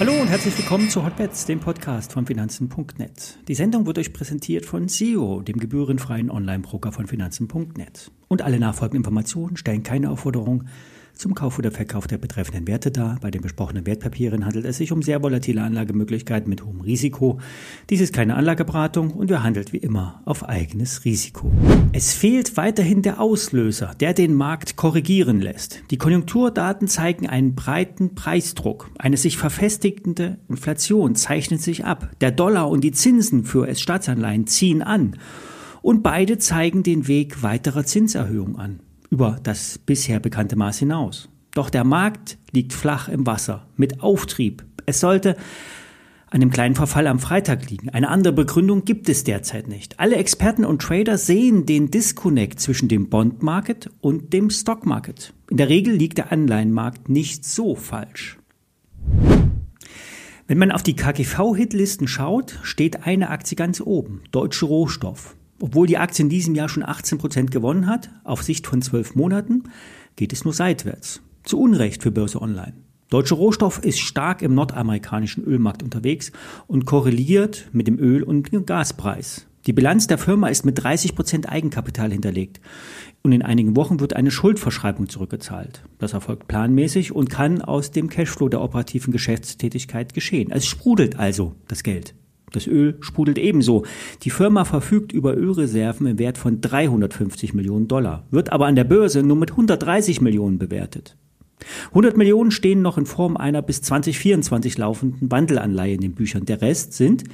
Hallo und herzlich willkommen zu Hotbets, dem Podcast von Finanzen.net. Die Sendung wird euch präsentiert von SEO, dem gebührenfreien Online-Broker von Finanzen.net. Und alle nachfolgenden Informationen stellen keine Aufforderung zum Kauf oder Verkauf der betreffenden Werte dar. Bei den besprochenen Wertpapieren handelt es sich um sehr volatile Anlagemöglichkeiten mit hohem Risiko. Dies ist keine Anlageberatung und wir handelt wie immer auf eigenes Risiko. Es fehlt weiterhin der Auslöser, der den Markt korrigieren lässt. Die Konjunkturdaten zeigen einen breiten Preisdruck. Eine sich verfestigende Inflation zeichnet sich ab. Der Dollar und die Zinsen für S-Staatsanleihen ziehen an. Und beide zeigen den Weg weiterer Zinserhöhungen an über das bisher bekannte Maß hinaus. Doch der Markt liegt flach im Wasser, mit Auftrieb. Es sollte an dem kleinen Verfall am Freitag liegen. Eine andere Begründung gibt es derzeit nicht. Alle Experten und Trader sehen den Disconnect zwischen dem Bond-Market und dem Stock-Market. In der Regel liegt der Anleihenmarkt nicht so falsch. Wenn man auf die KGV-Hitlisten schaut, steht eine Aktie ganz oben, Deutsche Rohstoff. Obwohl die Aktie in diesem Jahr schon 18 Prozent gewonnen hat, auf Sicht von zwölf Monaten, geht es nur seitwärts. Zu Unrecht für Börse Online. Deutsche Rohstoff ist stark im nordamerikanischen Ölmarkt unterwegs und korreliert mit dem Öl- und dem Gaspreis. Die Bilanz der Firma ist mit 30 Prozent Eigenkapital hinterlegt und in einigen Wochen wird eine Schuldverschreibung zurückgezahlt. Das erfolgt planmäßig und kann aus dem Cashflow der operativen Geschäftstätigkeit geschehen. Es sprudelt also das Geld. Das Öl sprudelt ebenso. Die Firma verfügt über Ölreserven im Wert von 350 Millionen Dollar, wird aber an der Börse nur mit 130 Millionen bewertet. 100 Millionen stehen noch in Form einer bis 2024 laufenden Wandelanleihe in den Büchern. Der Rest sind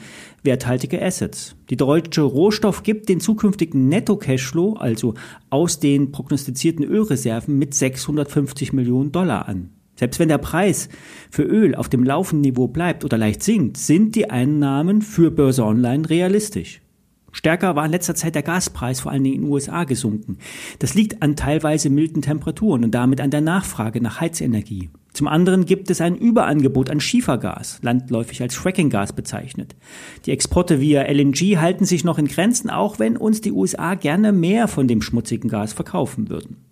werthaltige Assets. Die deutsche Rohstoff gibt den zukünftigen Netto-Cashflow, also aus den prognostizierten Ölreserven, mit 650 Millionen Dollar an. Selbst wenn der Preis für Öl auf dem laufenden Niveau bleibt oder leicht sinkt, sind die Einnahmen für Börse Online realistisch. Stärker war in letzter Zeit der Gaspreis vor allen Dingen in den USA gesunken. Das liegt an teilweise milden Temperaturen und damit an der Nachfrage nach Heizenergie. Zum anderen gibt es ein Überangebot an Schiefergas, landläufig als Frackinggas bezeichnet. Die Exporte via LNG halten sich noch in Grenzen, auch wenn uns die USA gerne mehr von dem schmutzigen Gas verkaufen würden.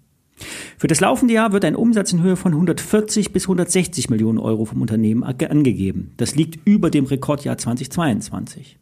Für das laufende Jahr wird ein Umsatz in Höhe von 140 bis 160 Millionen Euro vom Unternehmen angegeben. Das liegt über dem Rekordjahr 2022.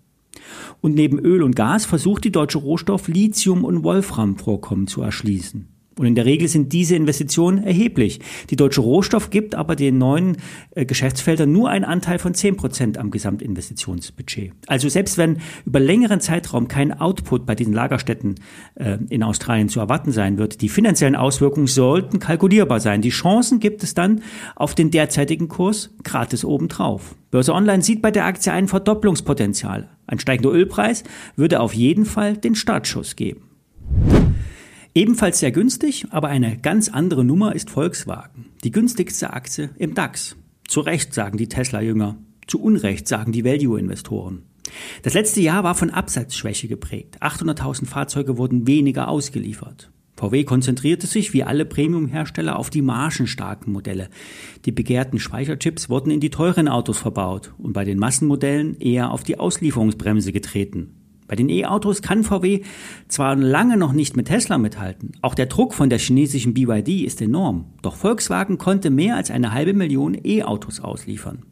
Und neben Öl und Gas versucht die deutsche Rohstoff Lithium- und Wolframvorkommen zu erschließen. Und in der Regel sind diese Investitionen erheblich. Die Deutsche Rohstoff gibt aber den neuen äh, Geschäftsfeldern nur einen Anteil von 10 Prozent am Gesamtinvestitionsbudget. Also selbst wenn über längeren Zeitraum kein Output bei diesen Lagerstätten äh, in Australien zu erwarten sein wird, die finanziellen Auswirkungen sollten kalkulierbar sein. Die Chancen gibt es dann auf den derzeitigen Kurs gratis obendrauf. Börse Online sieht bei der Aktie ein Verdopplungspotenzial. Ein steigender Ölpreis würde auf jeden Fall den Startschuss geben. Ebenfalls sehr günstig, aber eine ganz andere Nummer ist Volkswagen. Die günstigste Aktie im DAX. Zu Recht sagen die Tesla-Jünger. Zu Unrecht sagen die Value-Investoren. Das letzte Jahr war von Absatzschwäche geprägt. 800.000 Fahrzeuge wurden weniger ausgeliefert. VW konzentrierte sich wie alle Premium-Hersteller auf die margenstarken Modelle. Die begehrten Speicherchips wurden in die teuren Autos verbaut und bei den Massenmodellen eher auf die Auslieferungsbremse getreten. Bei den E-Autos kann VW zwar lange noch nicht mit Tesla mithalten, auch der Druck von der chinesischen BYD ist enorm, doch Volkswagen konnte mehr als eine halbe Million E-Autos ausliefern.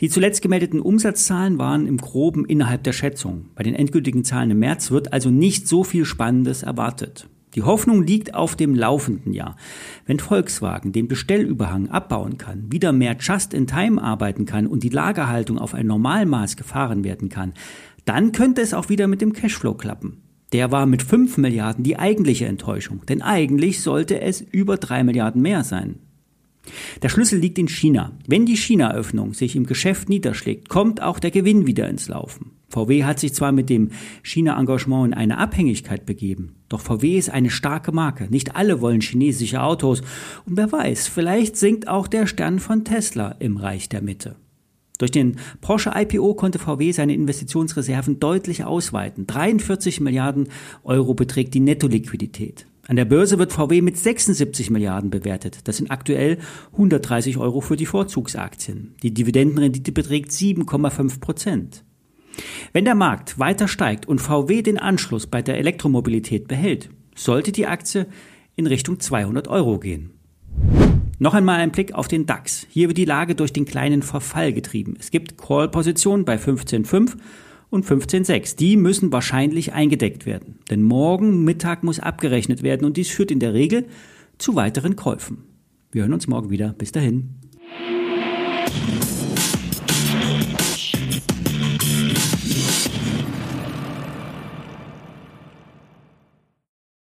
Die zuletzt gemeldeten Umsatzzahlen waren im groben innerhalb der Schätzung. Bei den endgültigen Zahlen im März wird also nicht so viel Spannendes erwartet. Die Hoffnung liegt auf dem laufenden Jahr. Wenn Volkswagen den Bestellüberhang abbauen kann, wieder mehr Just-in-Time arbeiten kann und die Lagerhaltung auf ein Normalmaß gefahren werden kann, dann könnte es auch wieder mit dem Cashflow klappen. Der war mit 5 Milliarden die eigentliche Enttäuschung, denn eigentlich sollte es über 3 Milliarden mehr sein. Der Schlüssel liegt in China. Wenn die China-Öffnung sich im Geschäft niederschlägt, kommt auch der Gewinn wieder ins Laufen. VW hat sich zwar mit dem China-Engagement in eine Abhängigkeit begeben, doch VW ist eine starke Marke. Nicht alle wollen chinesische Autos. Und wer weiß, vielleicht sinkt auch der Stern von Tesla im Reich der Mitte. Durch den Porsche IPO konnte VW seine Investitionsreserven deutlich ausweiten. 43 Milliarden Euro beträgt die Nettoliquidität. An der Börse wird VW mit 76 Milliarden bewertet. Das sind aktuell 130 Euro für die Vorzugsaktien. Die Dividendenrendite beträgt 7,5 Prozent. Wenn der Markt weiter steigt und VW den Anschluss bei der Elektromobilität behält, sollte die Aktie in Richtung 200 Euro gehen. Noch einmal ein Blick auf den DAX. Hier wird die Lage durch den kleinen Verfall getrieben. Es gibt Call-Positionen bei 15,5 und 15,6. Die müssen wahrscheinlich eingedeckt werden. Denn morgen Mittag muss abgerechnet werden und dies führt in der Regel zu weiteren Käufen. Wir hören uns morgen wieder. Bis dahin.